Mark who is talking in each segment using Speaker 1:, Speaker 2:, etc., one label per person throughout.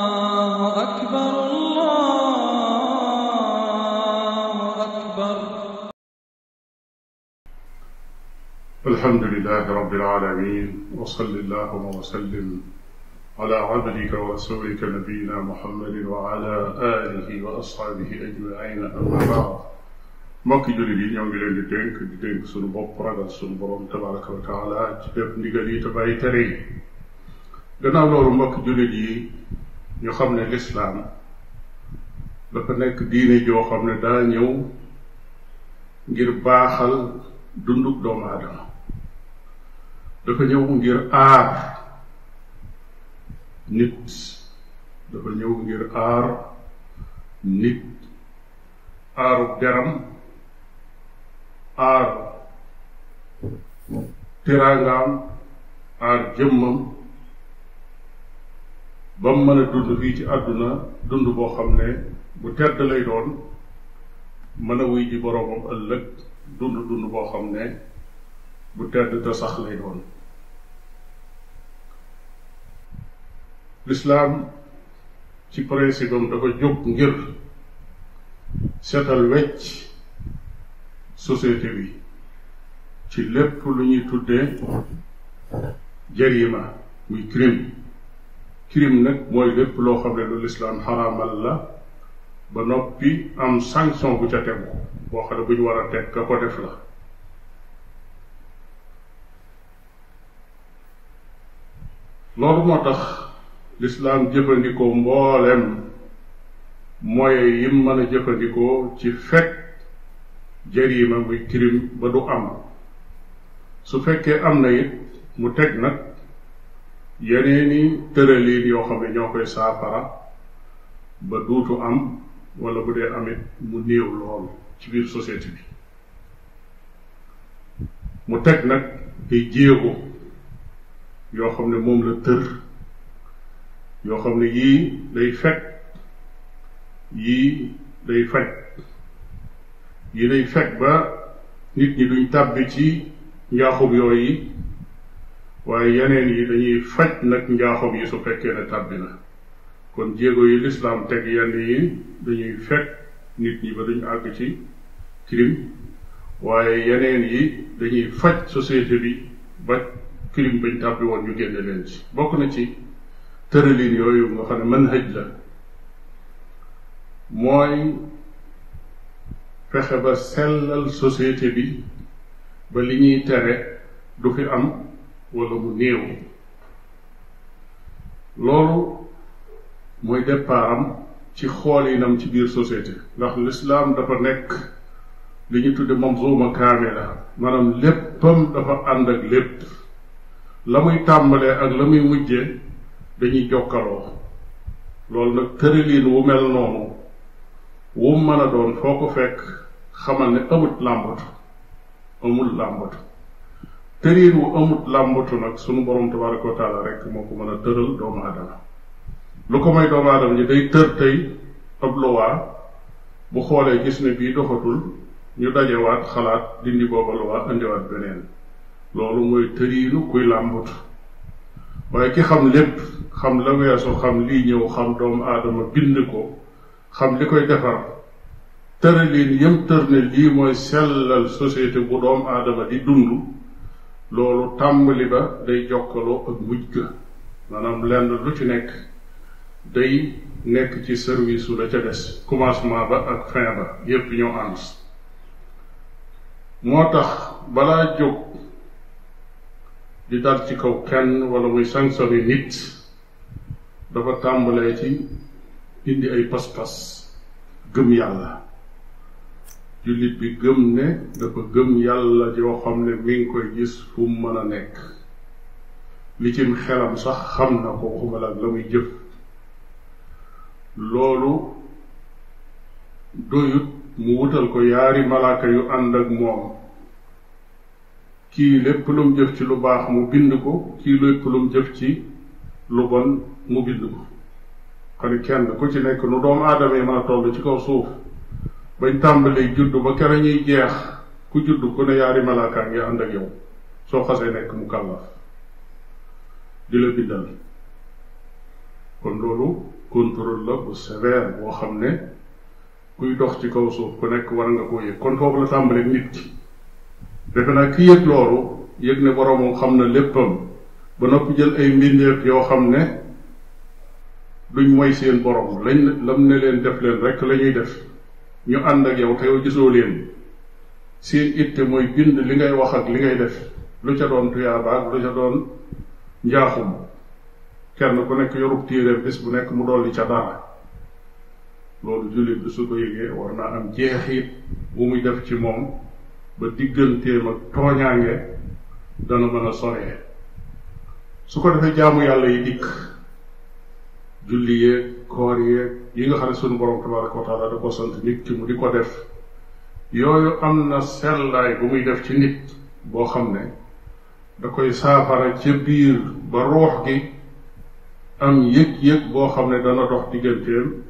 Speaker 1: الله أكبر الله أكبر
Speaker 2: الحمد لله رب العالمين وصل اللهم وسلم على عبدك ورسولك نبينا محمد وعلى آله وأصحابه أجمعين أما بعد mbokki jullit yi ñoo ngi leen di dénk di dénk suñu bopp ragal suñu borom tabaraka wa taala ci def ndigal yi te bàyyi tere yi gannaaw loolu mbokki jullit yi ñu xam ne lislaam dafa nekk diine joo xam ne daa ñëw ngir baaxal dunduk doomu aadama dafa ñëw ngir aar nit dafa ñëw ngir aar nit aaru deram aar teraangaam aar jëmmam ba mu mën a dund fii ci àdduna dund boo xam ne bu tedd lay doon mën a wuy ji boroomam ëllëg dund dund boo xam ne bu tedd te sax lay doon lislaam ci principe am dafa jóg ngir seetal wecc société bi ci lépp lu ñuy tuddee jarima muy crime crime nag mooy lépp loo xam ne lu lislaam xaraamal la ba noppi am sanction bu ca tegu boo xam ne bu ñu war a teg ka ko def la loolu moo tax lislaam jëfandikoo mbooleem mooy yim mën a jëfandikoo ci fekk jariima muy crime ba du am su fekkee am na it mu teg nag yeneeni tëraliin yoo xam ne ñoo koy saafara ba duutu am wala bu dee amit mu néew lool ci biir société bi mu teg nag ay jéego yoo xam ne moom la tër yoo xam ne yii day fekk yii day faj yii day fekk ba nit ñi duñ tàbbi ci njaaxum yooyu waaye yeneen yi dañuy faj nag njaaxum yi su fekkee ne tàbbi na kon jéego yi lislaam teg yenn yi dañuy fekk nit ñi ba duñu àgg ci crime waaye yeneen yi dañuy faj société bi ba crime bañ tàbbi woon ñu génne leen ci bokk na ci tëralin yooyu nga xam ne manhaj la mooy fexe ba sellal société bi ba li ñuy tere du fi am wala mu néew loolu mooy départam ci xoolinam ci biir société ndax lislaam dafa nekk li ñu tudde manzuma kaamila maanaam léppam dafa ànd ak lépp la muy tàmbalee ak la muy mujjee dañuy jokkaloo loolu nag tërëliin wu mel noonu wu mën a doon foo ko fekk xamal ne amut làmbatu amul làmbatu tëriin wu amut làmbatu nag sunu borom tabaraka wa taala rek moo ko mën a tëral doomu aadama lu ko may doomu aadama ji day tër tey ab lowaa bu xoolee gis ne bii doxatul ñu dajewaat xalaat dindi booba lowaa indiwaat beneen loolu mooy tëriinu kuy làmbatu waaye ki xam lépp xam la weesu xam lii ñëw xam doomu aadama bind ko xam li koy defar tëralin yëm tër ne lii mooy sellal société bu doom aadama di dund loolu tàmbali ba day jokkaloo ak mujj ga maanaam lenn lu ci nekk day nekk ci service su la ca des commencement ba ak fin ba yépp ñoo ànd moo tax balaa jóg di dal ci kaw kenn wala muy sanctionné nit dafa tàmbalee ci indi ay pas-pas gëm yàlla jullit bi gëm ne dafa gëm yàlla joo xam ne mi ngi koy gis fu mu mën a nekk li cim xelam sax xam na ko waxuma la la muy jëf loolu doyut mu wutal ko yaari malaaka yu ànd ak moom kii lépp lu mu jëf ci lu baax mu bind ko kii lépp lu mu jëf ci lu bon mu bind ko kon kenn ku ci nekk nu doomu aadama yi mën a toll ci kaw suuf bañ tàmbalee juddu ba kere ñuy jeex ku juddu ku ne yaari malaaka ngi ànd ak yow soo xasee nekk mu kàllaf di la bindal kon loolu contrôle la bu sévère boo xam ne kuy dox ci kaw suuf ku nekk war nga koo yëg kon foofu la tàmbalee nit ki defe naa ki yëg loolu yëg ne boroomam xam na léppam ba noppi jël ay mbindeef yoo xam ne duñ moy seen borom lañ lam ne leen def leen rek la ñuy def ñu ànd ak yow te yow gisoo leen seen itte mooy bind li ngay wax ak li ngay def lu ca doon tuyaaba ak lu ca doon njaaxum kenn ku nekk yorub téeréem bis bu nekk mu dolli ca dara loolu jullit bi su ko yëgee war naa am jeexiit bu muy def ci moom ba digganteem ak tooñaange dana mën a soree su ko defee jaamu yàlla yi dikk julli yeeg koor yeeg yi nga xam ne sunu borom tabaraka wa taala da ko sant nit ki mu di ko def yooyu am na sellaay bu muy def ci nit boo xam ne da koy saafara ca biir ba ruux gi am yëg-yëg boo xam ne dana dox digganteem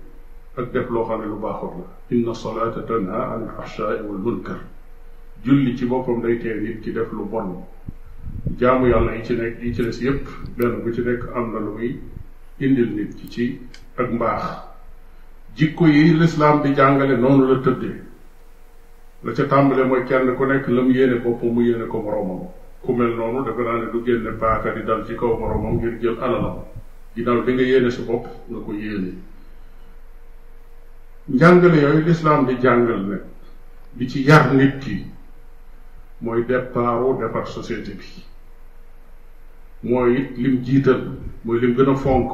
Speaker 2: ak def loo xam ne lu baaxoon la inna salaata tanha an alfahshaai wal munkar julli ci boppam day tee nit ki def lu bon jaamu yàlla yi ci nekk yi ci des yépp benn bu ci nekk am na lu muy indil nit ki ci ak mbaax jikko yi lislaam di jàngale noonu la tëddee la ca tàmbale mooy kenn ku nekk la mu yéene bopp mu yéene ko moroomam ku mel noonu defe naa ne du génne paaka di dal ci kaw moroomam ngir jël alalam ginnaaw di nga yéene sa bopp nga ko yéene njàngale yooyu lislaam di jàngal ne di ci yar nit ki mooy départu defar société bi mooy it lim jiital mooy lim gën a fonk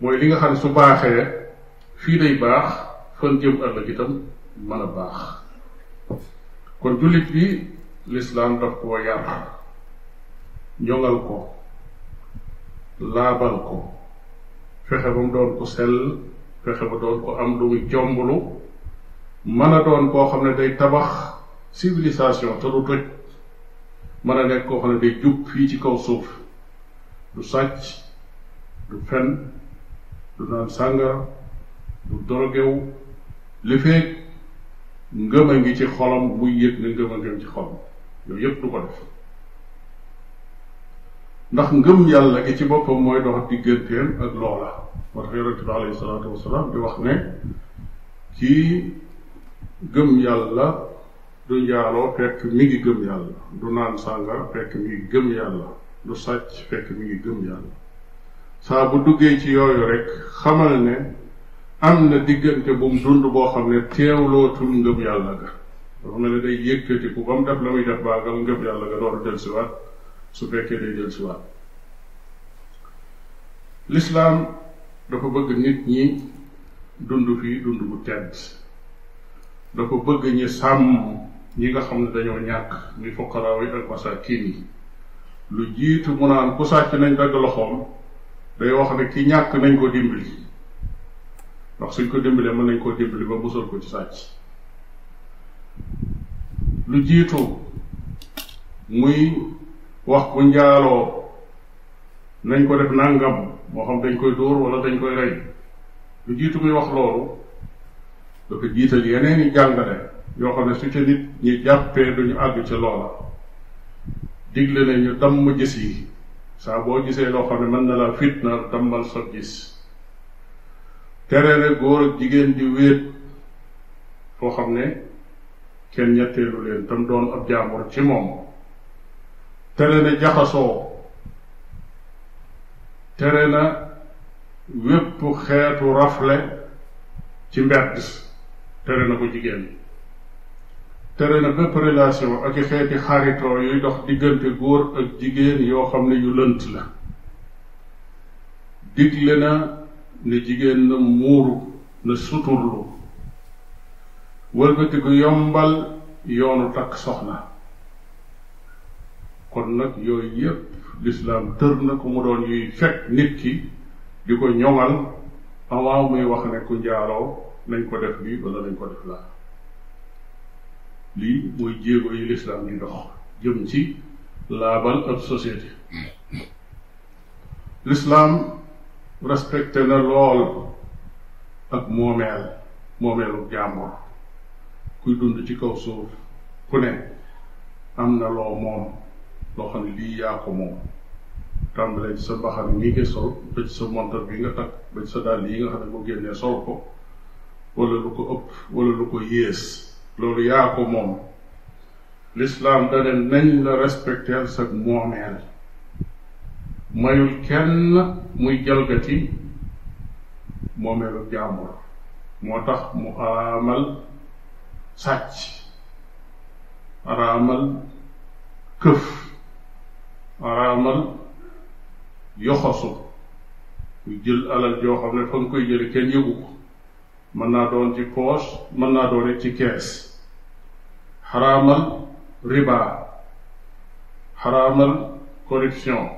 Speaker 2: mooy li nga xam ne su baaxee fii day baax fan jëm ëllëg itam mën a baax kon jullit bi lislaam daf koo yar ñoŋal ko laabal ko fexe ba mu doon ko sell fexe ba doon ko am lu muy jomblu mën a doon koo xam ne day tabax civilisation te du toj mën a nekk koo xam ne day jub fii ci kaw suuf du sàcc du fen du naan sàngara du dorogewu li feeg ngëm a ngi ci xolam muy yëg ne ngëm a ngi ci xolam yooyu yëpp du ko def ndax ngëm yàlla gi ci boppam mooy dox digganteem ak loola moo tax yonente bi alayhi salaatu wasalaam di wax ne kii gëm yàlla du njaaloo fekk mi ngi gëm yàlla du naan sàngara fekk mi ngi gëm yàlla du sàcc fekk mi ngi gëm yàlla saa bu duggee ci yooyu rek xamal ne am na diggante bu mu dund boo xam ne teewlootul ngëm yàlla ga dafa mel ne day yëkkatiku ba mu def la muy def baagal ngëm yàlla ga door dellusiwaat su fekkee day dellusiwaat lislaam dafa bëgg nit ñi dund fii dund bu tedd dafa bëgg ñi sàmm ñi nga xam ne dañoo ñàkk muy fuqaraaw yi ak masaakin yi lu jiitu mu naan ku sàcc nañ dagg loxoom day wax ne ki ñàkk nañ ko dimbali ndax suñ ko dimbalee mën nañ koo dimbali ba musal ko ci sàcc lu jiitu muy wax ku njaaloo nañ ko def nangam moo xam dañ koy dóor wala dañ koy rey lu jiitu muy wax loolu dafa jiital yeneen i jàngale yoo xam ne su ca nit ñi jàppee duñu àgg ci loola digle ne ñu damm gis yi saa boo gisee loo xam ne mën na laa fitna dammal sa gis tere ne góor ak jigéen di wéet foo xam ne kenn ñetteelu leen tam doon ab jaambur ci moom tere na jaxasoo tere na wépp xeetu rafle ci mbedd tere na ko jigéen tere na bépp relation ak i xeeti xaritoo yuy dox diggante góor ak jigéen yoo xam ne yu lënt la digle na ne jigéen na muuru na suturlu wëlbati gu yombal yoonu takk soxna kon nag yooyu yépp lislaam tër na ko mu doon yuy fekk nit ki di ko ñoŋal avant muy wax ne ku njaaloo nañ ko def lii wala nañ ko def laa lii mooy jéego yi lislaam di dox jëm ci laabal ab société lislaam respecté na lool ak moomeel moomeelu jàmbur kuy dund ci kaw suuf ku ne am na loo moom loo xam ne lii yaa ko moom tàmbalee ci sa mbaxana mi nga sol ba ci sa montar bi nga takk ba ci sa dàll yi nga xam ne boo génnee sol ko wala lu ko ëpp wala lu ko yées loolu yaa ko moom lislaam da ne nañ la respecter sa moomeel mayul kenn muy jalgati moomeelu jàmbur moo tax mu araamal sàcc araamal këf araamal yoxosu ku jël alal joo xam ne fa nga koy jële kenn yëgu ko mën naa doon ci poche mën naa doon it ci kees xaraamal riba xaraamal corruption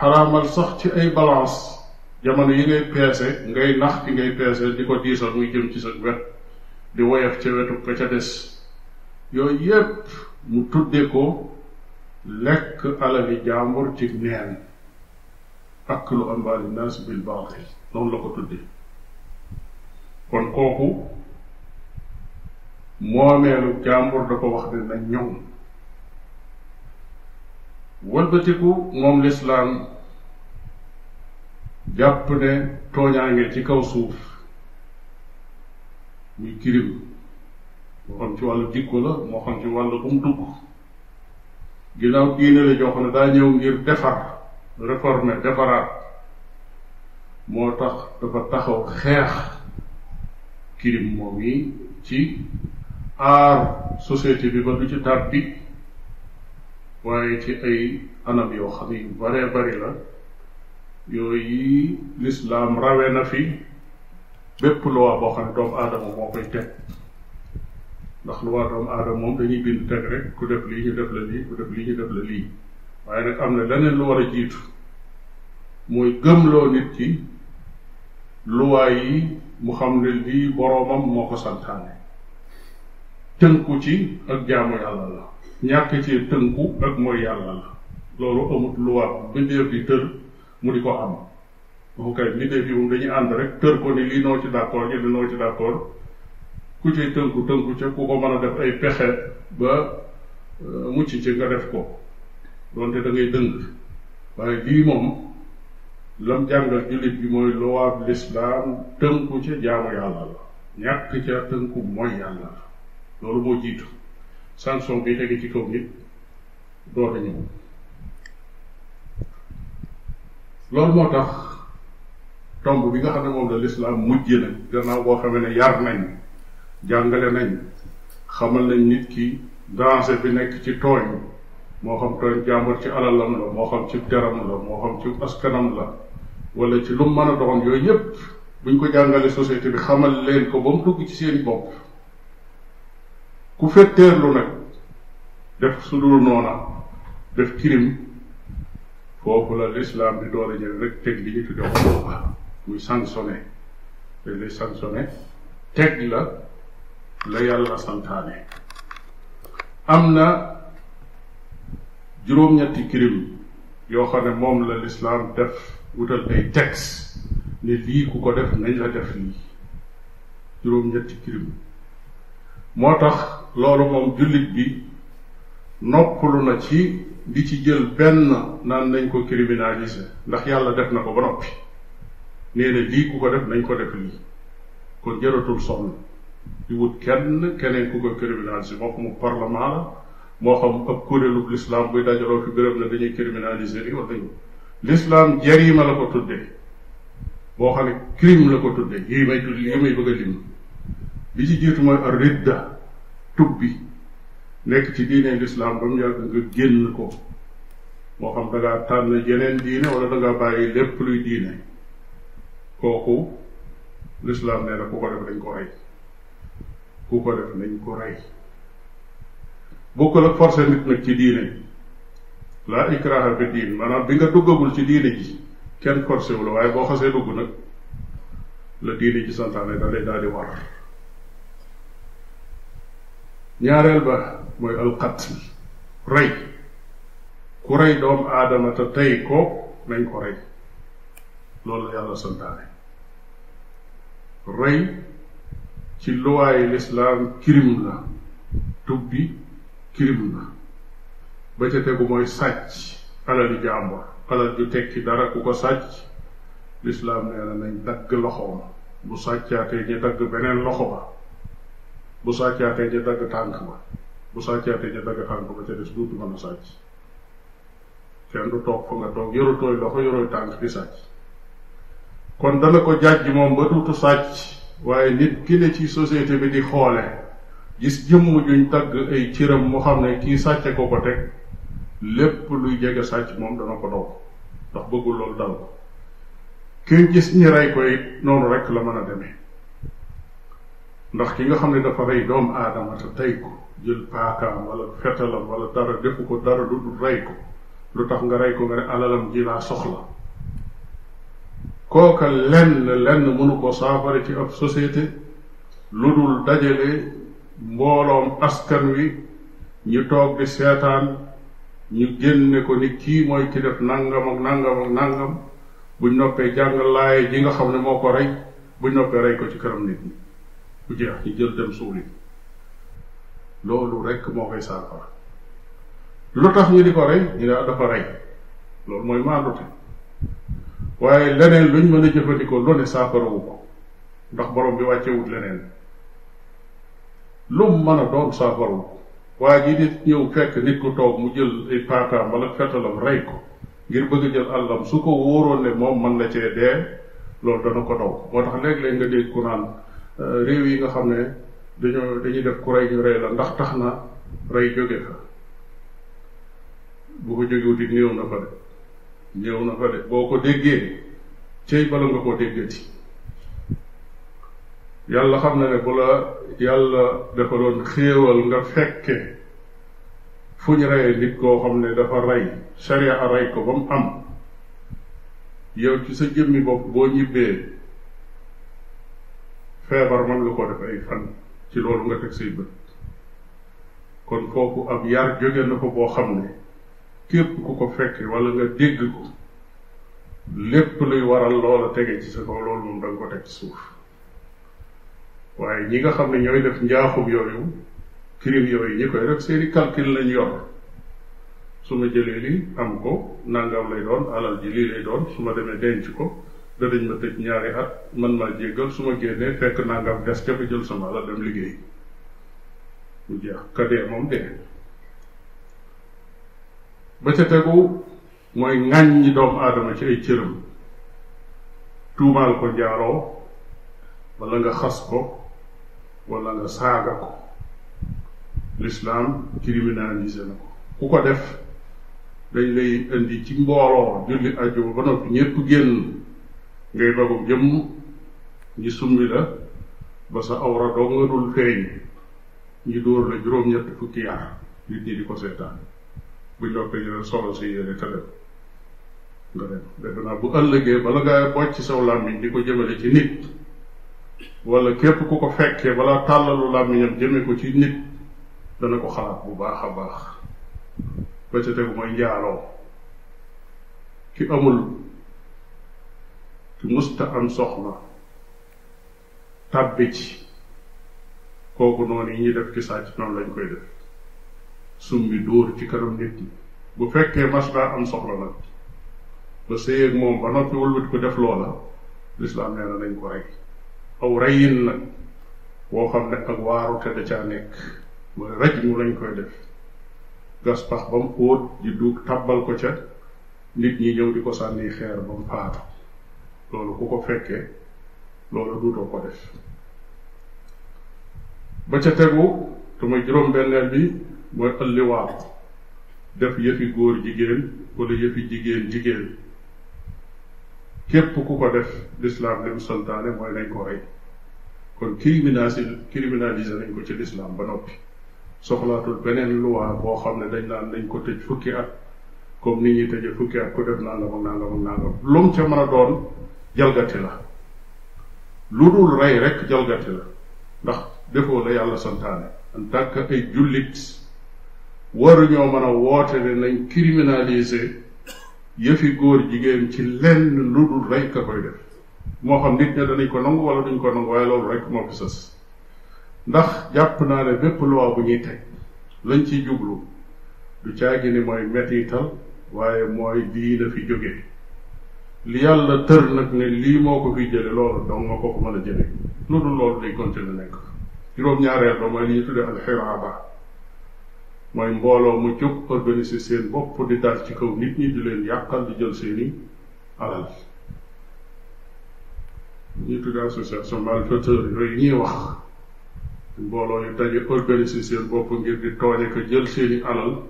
Speaker 2: xaraamal sax ci ay balance jamono yi ngay peese ngay nax ki ngay peese di ko diisal muy jëm ci sa wet di woyof ca wetu ka ca des yooyu yépp mu tudde ko lekk alali jàmbur ci neen aklu amwaali naas bil baatil noonu la ko tudde kon kooku moomeelu jàmbur da ko wax ne na ñoŋ wëlbatiku moom lislaam jàpp ne tooñaange ci kaw suuf muy kirim moo xam ci wàllu jikko la moo xam ci wàllu bu mu dugg ginnaaw diine la jox ne daa ñëw ngir defar réformer defaraat moo tax dafa taxaw xeex kirim moom yi ci aar société bi ba du ci tab bi waaye ci ay anam yoo xam ne yu baree bari la yooyu lislaam rawe na fi bépp loi boo xam ne doomu aadama moo koy teg ndax lu waa doomu aadama moom dañuy bind teg rek ku def lii ñu def la lii ku def lii ñu def la lii waaye nag am na leneen lu war a jiitu mooy gëmloo nit ki luwaay yi mu xam ne lii boroomam moo ko santaane tënku ci ak jaamu yàlla la ñàkk ci tënku ak mooy yàlla la loolu amut luwaa bu bindeef di tër mu di ko am moom kay mbindeef yi moom dañuy ànd rek tër ko ni lii noo ci d'accord ñu li noo ci d'accord ku ci tënku tënku ca ku ko mën a def ay pexe ba euh, mucc ci nga def ko donte da ngay dëng waaye lii moom lam jàngal jullit bi mooy lowaab lislaam tënku ca jaamu yàlla la ñàkk ca tënku mooy yàlla la loolu moo jiitu sanction bi tege ci kaw nit door a ñëw loolu moo tax tomb bi nga xam ne moom la lislaam mujje nag gannaaw boo xamee ne yar nañ jàngale nañ xamal nañ nit ki danger bi nekk ci tooñ moo xam tooñ jàmbur ci alalam la moo xam ci deram la moo xam ci askanam la wala ci lu mu mën a doon yooyu yépp buñ ko jàngale société bi xamal leen ko ba mu dugg ci seen bopp ku fetteerlu nag def su dul noona def kirim foofu la lislaam di door a jël rek teg li ñu tudde xuquuqa muy sanctionné te li sanctionné teg la la yàlla santaane am na juróom-ñetti kirim yoo xam ne moom la lislaam def wutal ay texte ne lii ku ko def nañ la def lii juróom-ñetti crime moo tax loolu moom jullit bi noppalu na ci di ci jël benn naan nañ ko criminaliser ndax yàlla def na ko ba noppi nee na lii ku ko def nañ ko def lii kon jëratul sonn di wut kenn keneen ku ko criminaliser moo xam parlement la moo xam ab kuréelu l'islam buy dajaloo fi béréb na dañuy criminaliser li wala ñu lislaam jarima la ko tudde boo xam ne crime la ko tudde yi may tudd yi may bëgg a lim bi ci jiitu mooy ar ridda tubbi nekk ci diine lislaam ba mu yàgg nga génn ko moo xam da ngaa tànn yeneen diine wala da ngaa bàyyi lépp luy diine kooku lislaam nee na ku ko def dañ ko rey ku ko def nañ ko rey bokkul ak forcé nit nag ci diine laa ikraha fi diin maanaam bi nga duggagul ci diine ji kenn forcé wu la waaye boo xasee dugg nag la diine ji santaane da lay daal di war ñaareel ba mooy alqatl rey ku rey doomu aadama te tey ko nañ ko rey loolu la yàlla santaane rey ci luwaayi lislaam crime la tubbi crime la ba ca tegu mooy sàcc alali jàmbur alal ju tekki dara ku ko sàcc lislaam nee na nañ dagg loxoom bu sàccaatee ñu dagg beneen loxo ba bu sàccaatee ñu dagg tànk ba bu sàccaatee ñu dagg tànk ba ca des duutu mën a sàcc kenn du toog fa nga toog yorotooy loxo yorooy tànk di sàcc kon dana ko jàjj moom ba duutu sàcc waaye nit ki ne ci société bi di xoole gis jëmm juñ tagg ay cëram mu xam ne kii sàcce ko ko teg lépp luy jege sàcc moom dana ko daw ndax bëggul loolu dal ko ki gis ñi rey ko it noonu rek la mën a demee ndax ki nga xam ne dafa rey doomu aadama te tey ko jël paakaam wala fetalam wala dara defu ko dara du du rey ko lu tax nga rey ko nga ne alalam ji laa soxla kooka lenn lenn mënu ko saafara ci ab société lu dul dajale mbooloom askan wi ñu toog di seetaan ñu génne ko ni kii mooy ki def nangam ak nangam ak nangam buñ noppee jàng laaye ji nga xam ne moo ko rey bu ñu noppee rey ko ci kanam nit ñi bu jeex ñu jël dem suuli loolu rek moo koy saafara lu tax ñu di ko rey ñu ne dafa rey loolu mooy maandute waaye leneen luñ mën a jëfandikoo lu ne saafarawu ko ndax borom bi wàccewut leneen lu mu mën a doon saafarawu ko waaye ji nit ñëw fekk nit ku toog mu jël ay paakaam wala fetalam rey ko ngir bëgg jël àllam su ko wóoroon ne moom mën na cee dee loolu dana ko daw moo tax léeg-léeg nga dégg ku naan euh, réew yi nga xam ne dañoo dañuy def ku rey ñu rey la ndax tax na rey jóge fa bu ko jógewut it néew na fa de néew na fa de boo ko déggee cey bala nga koo déggati yàlla xam na ne bu la yàlla defaloon xéewal nga fekke fu ñu reyee nit koo xam ne dafa rey sharia a rey ko ba mu am yow ci sa jëmmi bopp boo ñibbee feebar mën nga ko def ay fan ci loolu nga teg say bët kon foofu ab yar jóge na ko boo xam ne képp ku ko fekke wala nga dégg ko lépp luy waral loola tege ci sa kaw loolu moom da nga ko teg ci suuf waaye ñi nga xam ne ñooy def njaaxum yooyu crime yooyu ñi koy def seeni calcul lañ yor su ma jëlee li am ko nangam lay doon alal ji lii lay doon su ma demee denc ko danañ ma tëj ñaari at man maa jéggal su ma génnee fekk nangam des ca ba jël sama alal dem liggéey mu jeex ka dee moom dee ba ca tegu mooy ŋàññi doomu aadama ci ay cëram tuumaal ko njaaroo wala nga xas ko wala nga saaga ko l'islam criminalisé na ko ku ko def dañ lay indi ci mbooloo julli ajjuma ba noppi ñépp génn ngay dogu jëmm ñi summi la ba sa awra doo nga dul feeñ ñi dóor la juróom-ñett fukki yar nit ñi di ko seetaan bu joppee ñu ne solo si yére te dem nga dem defe naa bu ëllëgee bala ngaa bocc saw làmmiñ di ko jëmale ci nit wala képp ku ko fekkee balaa tàllalu làmmiñam jëme ko ci nit dana ko xalaat bu baax a baax ba ca tegu mooy njaaloo ki amul ki musta am soxna tàbbi ci kooku noonu yi ñuy def ci sàcc noonu lañ koy def summi dóor ci kanam nit ñi bu fekkee mas daa am soxla nag ba sëy ak moom ba noppi wëlbati ko def loola lislaam nee na nañ ko rey aw reyin nag boo xam ne ak waaru te da caa nekk mooy raj mu lañ koy def gas pax ba mu xóot di duug tàbbal ko ca nit ñi ñëw di ko sànni xeer ba mu faatu loolu ku ko fekkee loolu duutoo ko def ba ca tegu te mooy juróom-benneel bi mooy ëlliwaar def yëfi góor jigéen wala yëfi jigéen jigéen képp ku ko def lislaam li mu santaane mooy nañ ko rey kon criminalisé criminalisé nañ ko ci lislaam ba noppi soxlaatul beneen loi boo xam ne dañ naan dañ ko tëj fukki at comme nit ñi tëjee fukki at ku def nangam ak nangam ak nangam lu mu ca mën a doon jalgati la lu dul rey rek jalgati la ndax defoo la yàlla santaane en tant que ay jullit waruñoo mën a woote ne nañ criminaliser yëfi góor jigéen ci lenn lu dul rey ka koy def moo xam nit ña danañ ko nangu wala duñ ko nangu waaye loolu rek moo fi sës ndax jàpp naa ne bépp loi bu ñuy teg lañ ciy jublu du caagi ni mooy mettital waaye mooy lii la fi jóge li yàlla tër nag ne lii moo ko fi jële loolu dong nga ko ko mën a jële lu dul loolu day continuer nekk juróom-ñaareel ba mooy li ñu tuddee alxiraaba mooy mbooloo mu jóg organiser seen bopp di dal ci kaw nit ñi di leen yàqal di jël seeni alal ñuy tudd association malfaiteur yooyu ñuy wax mbooloo yu daje organiser seen bopp ngir di tooñe ko jël seeni alal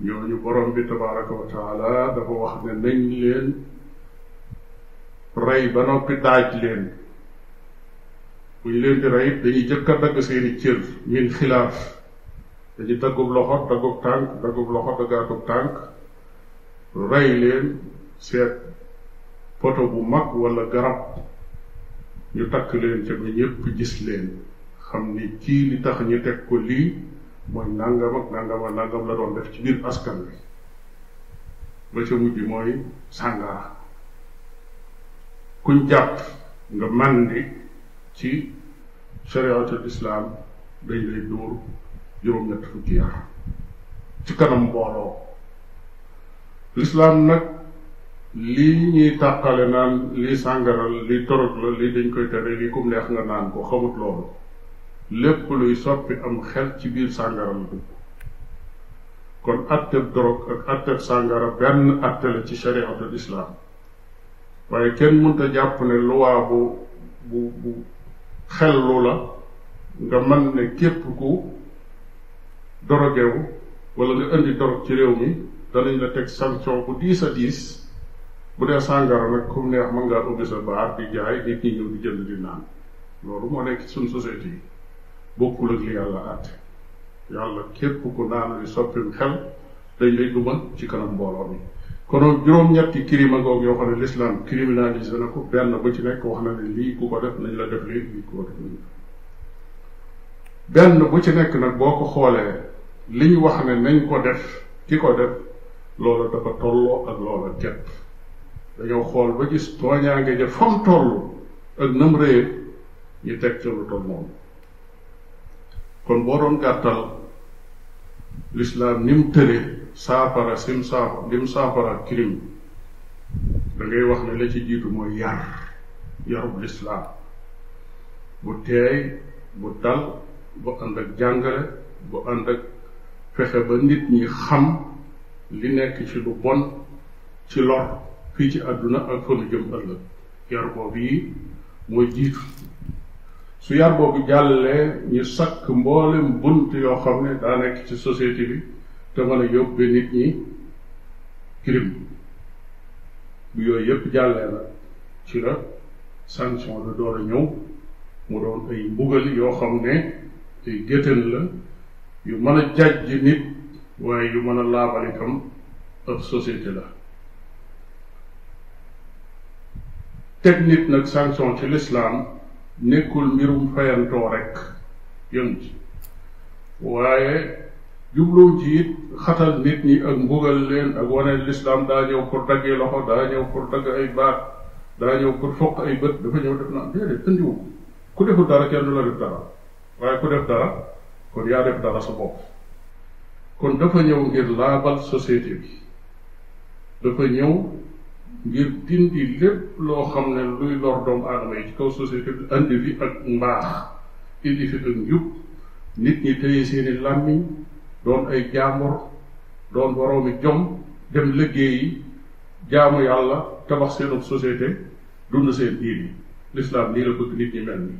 Speaker 2: ñooñu borom bi tabaraka wa taala dafa wax ne nañ leen rey ba noppi daaj leen buñ leen di rey dañuy jëkk a dagg seeni cër min xilaaf dañuy daggub loxo daggub tànk daggub loxo daggaatub tànk rey leen seet poto bu mag walla garab ñu takk leen ca ba ñépp gis leen xam ni kii li tax ñu teg ko lii mooy nangam ak nangam ak nangam la doon def ci biir askan wi ba ca mujj mooy sàngara kuñ jàpp nga màndi ci chariatul islam dañ lay dóor juróom-ñett fukki yar ci kanam mbooloo l'islam nag lii ñuy tàqale naan lii sàngaral lii torog la lii dañ koy tere lii kum neex nga naan ko xamut loolu lépp luy soppi am xel ci biir sàngaral la dugg kon atteb dorog ak atteb sàngara benn atte la ci chariatul islam waaye kenn mënta jàpp ne luwaa bu bu bu xellu la nga mën ne képp ku dorogewu wala nga indi dorog ci réew mi danañ la teg sanction bu diis a diis bu dee sàngara nag ku neex mën ngaa ubbi sa baar di jaay nit ñi ñëw di jënd di naan loolu moo nekk suñ société yi bokkul ak li yàlla àtte yàlla képp ku naan li soppim xel dañ lay duma ci kanam mbooloo mi konoon juróom-ñetti crime ngoog yoo xam ne l'islam criminalisé na ko benn bu ci nekk wax na ne lii ku ko def nañ la def lii lii ku ko def nañ benn bu ci nekk nag boo ko xoolee li ñu wax ne nañ ko def ki ko def loola dafa tolloo ak loola tepp dañoo xool ba gis tooñaange ja fam toll ak nam réer ñu teg ca lu toll noonu kon boo doon gàttal lislaam ni mu tëre saafara sim saafara lim saafara crime da ngay wax ne la ci jiitu mooy yar yarub lislaam bu teey bu dal bu ànd ak jàngale bu ànd ak fexe ba nit ñi xam li nekk ci lu bon ci lor fii ci àdduna ak fa nu jëm ëllëg yar boobu yi mooy jiitu su yar boobu jàllee ñu sakk mboolem bunt yoo xam ne daa nekk ci société bi te mën a yóbbe nit ñi crime bu yooyu yépp jàllee nag ci la sanction da door a ñëw mu doon ay mbugal yoo xam ne ay géttan la yu mën a jàjj nit waaye yu mën a laabal itam ab société la teg nit nag sanction ci lislaam nekkul mbirum fayantoo rekk yëm ci waaye jubluw ci it xatal nit ñi ak mbugal leen ak wane lislaam daa ñëw pour daggee loxo daa ñëw pour dagg ay baat daa ñëw pour foq ay bët dafa ñëw def naa déedéet indiwu ku defu dara kenn du la def dara waaye ku def dara kon yaa def dara sa bopp kon dafa ñëw ngir laabal société bi dafa ñëw ngir dindi lépp loo xam ne luy lor doomu aadama yi ci kaw société bi indi fi ak mbaax indi fi ak njub nit ñi tëye seeni làmmiñ doon ay jaamur doon boroomi jom dem liggéey yi jaamu yàlla tabax seenub société dund seen diini lislaam nii la bëgg nit ñi mel ni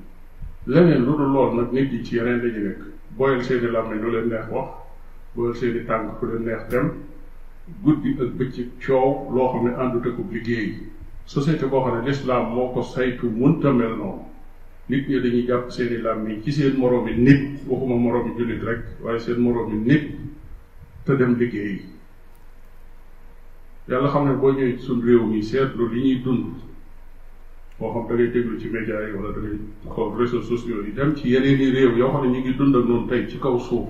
Speaker 2: leneen lu dul lool nag nit ñi ci yeneen dañu nekk booyal seeni làmmiñ lu leen neex wax booyal seeni tànk fu leen neex dem guddi ak bëccëg coow loo xam ne àndut ak liggéey société boo xam ne lislaam moo ko saytu munta mel noonu nit ñi dañuy jàpp seeni làmmiñ ci seen moroomi nit waxuma moroomi jullit rek waaye seen moroomi nit te dem liggéey yàlla xam ne boo ñëwee suñ réew mi seetlu li ñuy dund moo xam da ngay déglu ci média yi wala da ngay xool réseaux sociaux yi dem ci yeneen i réew yoo xam ne ñu ngi dund ak noonu tey ci kaw suuf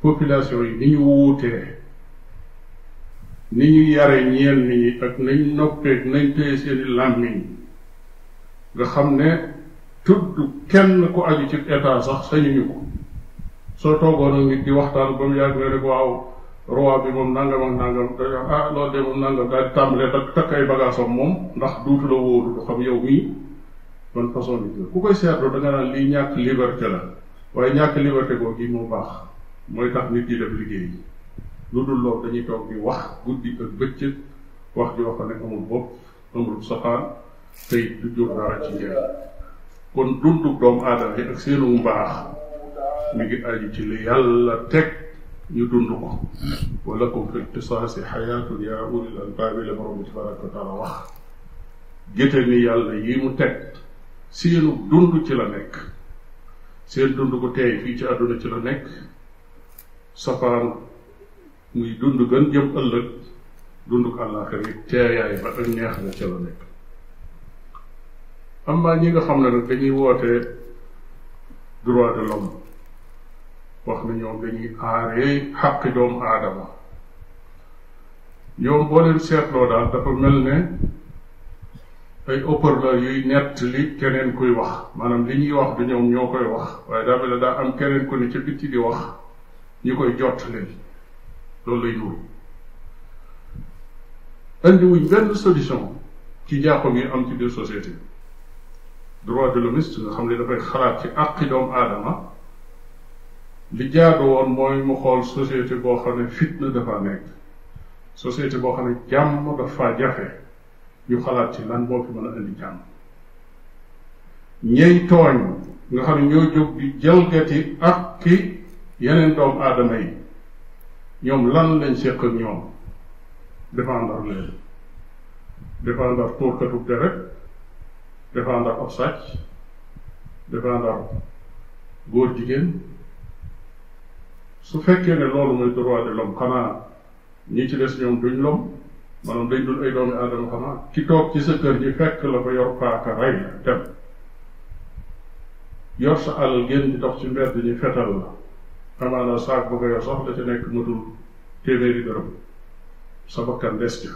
Speaker 2: population yi ni ñu wuutee ni ñu yare ñeen nit ñi ak nañ noppeeg nañ téye seeni làmmiñ nga xam ne tudd kenn ku aju ci état sax sañuñu ko soo toogoon ak nit di waxtaan ba mu yàgg nga rek waaw roi bi moom nangam ak nangam da ah loolu de moom nangam daal di tàmbalee takk takk ay bagaasam moom ndax duutu la wóolu du xam yow mii ban façon nit la ku koy seetlu da nga naan lii ñàkk liberté la waaye ñàkk liberté boobu gi moo baax mooy tax nit di def liggéey lu dul loolu dañuy toog di wax guddi ak bëccëg wax joo xam ne amul bopp amul safaan tey du jur dara ci njëriñ kon dundu doomu aadama yi ak seenu mbaax mi ngi aju ci li yàlla teg ñu dund ko wa lakum fi lqisaasi xayaatun yaa ulil albaabi la borom bi tabaraka wa taala wax géte ni yàlla yi mu teg seenu dund ci la nekk seen dund ko teey fii ci àdduna ci la nekk safaan muy dund gën jëm ëllëg dund ko àllaaxira yi teeyaay ba ak neex na ca la nekk am naa ñi nga xam ne nag dañuy woote droit de l'homme wax na ñoom dañuy aaree xàqi doomu aadama ñoom boo leen seetloo daal dafa mel ne ay haut-parleur yuy nett li keneen kuy wax maanaam li ñuy wax du ñoom ñoo koy wax waaye daa mel ne daa am keneen ku ne ca bitti di wax ñu koy jot leen loolu lay nuru andi wuñ benn solution ci jàqo mi am ci biir société bi droit de l'hommiste nga xam ne dafay xalaat ci àqi doomu aadama li jaadu woon mooy mu xool société boo xam ne fitna dafa nekk société boo xam ne jàmm dafa jafe ñu xalaat ci lan moo fi mën a indi jàmm ñey tooñ nga xam ne ñoo jóg di jalgati ak ki yeneen doomu aadama yi ñoom lan lañ séq ak ñoom défendre leen défendre tuurkatu deret défendre ab sàcc défendre góor jigéen su fekkee ne loolu mooy droit de l'homme xanaa ñi ci des ñoom duñ lom maanaam dañ dul ay doomi aadama xanaa ki toog ci sa kër ji fekk la fa yor paaka rey dem yor sa alal génn di dox ci mbedd ñi fetal la amaana saak ba nga yor sax la ca nekk matul téeméeri dërëm sa bakkan des ca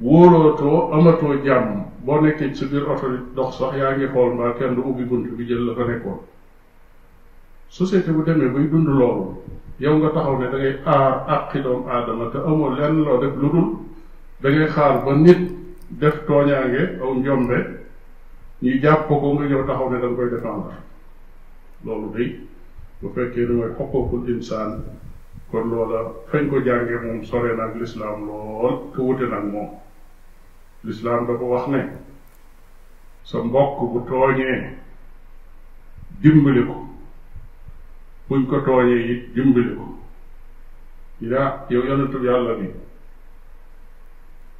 Speaker 2: wóolootoo amatoo jàmm boo nekkee ci biir oto di dox sax yaa ngi xool mbaa kenn du ubbi bunt bi jël la fa nekkoon société bu demee bay dund loolu yow nga taxaw ne da ngay aar àqi doomu aadama te amoo lenn loo def lu dul da ngay xaar ba nit def tooñaange aw njombe ñu jàpp ko nga ñëw taxaw ne da nga koy défendre loolu day bu fekkee ni mooy xoqookul insaan kon loola fañ ko jàngee moom sore na ak lislaam lool te wute na ak moom lislaam dafa wax ne sa mbokk bu tooñee dimbali ko buñ ko tooñee it dimbali ko yaa yow yonentu yàlla bi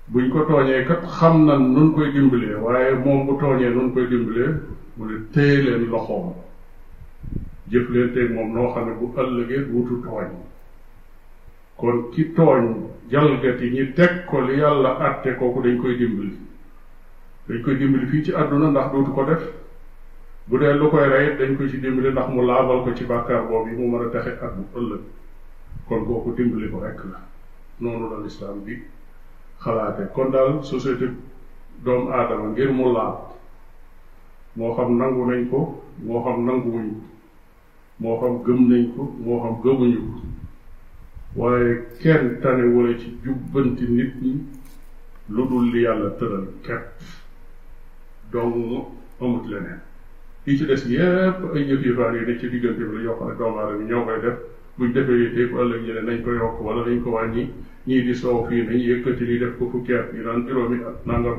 Speaker 2: buñ ko tooñee kat xam na nun koy dimbalee waaye moom bu tooñee nun koy dimbalee mu ne téye leen loxoom jëf leen teg moom noo xam ne bu ëllëgee wutu tooñ kon ki tooñ jalgati ñi teg ko li yàlla àtte kooku dañ koy dimbali dañ koy dimbali fii ci àdduna ndax dootu ko def bu dee lu koy rey dañ ko ci dimbali ndax mu laabal ko ci bàkkaar boobu yi mu mën a texe at bu ëllëg kon kooku dimbali ko rekk la noonu la lislaam bi xalaate kon daal société doomu aadama ngir mu laab moo xam nangu nañ ko moo xam nanguwuñ moo xam gëm nañ ko moo xam gëmuñu ko waaye kenn tane wala ci jubbanti nit ñi lu dul li yàlla tëral kepp donc amut leneen li ci des yépp ay yëf yu faar yi ne ci diggante bi la yoo xam ne doomu aadama ñoo koy def buñ defee yi tey bu ëllëg ñu ne nañ ko yokk wala nañ ko wàññi ñii di soow fii nañ yëkkati li def ko fukki at ñu naan juróomi at nangam